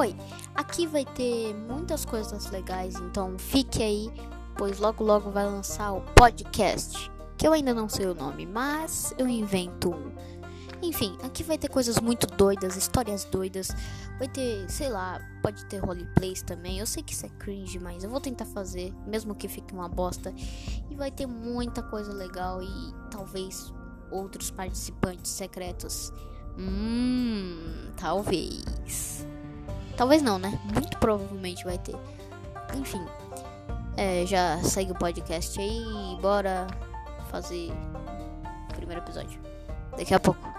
Oi, aqui vai ter muitas coisas legais, então fique aí, pois logo logo vai lançar o podcast, que eu ainda não sei o nome, mas eu invento um. Enfim, aqui vai ter coisas muito doidas, histórias doidas. Vai ter, sei lá, pode ter roleplays também. Eu sei que isso é cringe, mas eu vou tentar fazer, mesmo que fique uma bosta. E vai ter muita coisa legal e talvez outros participantes secretos. Hum, talvez. Talvez não, né? Muito provavelmente vai ter. Enfim, é, já segue o podcast aí e bora fazer o primeiro episódio. Daqui a pouco.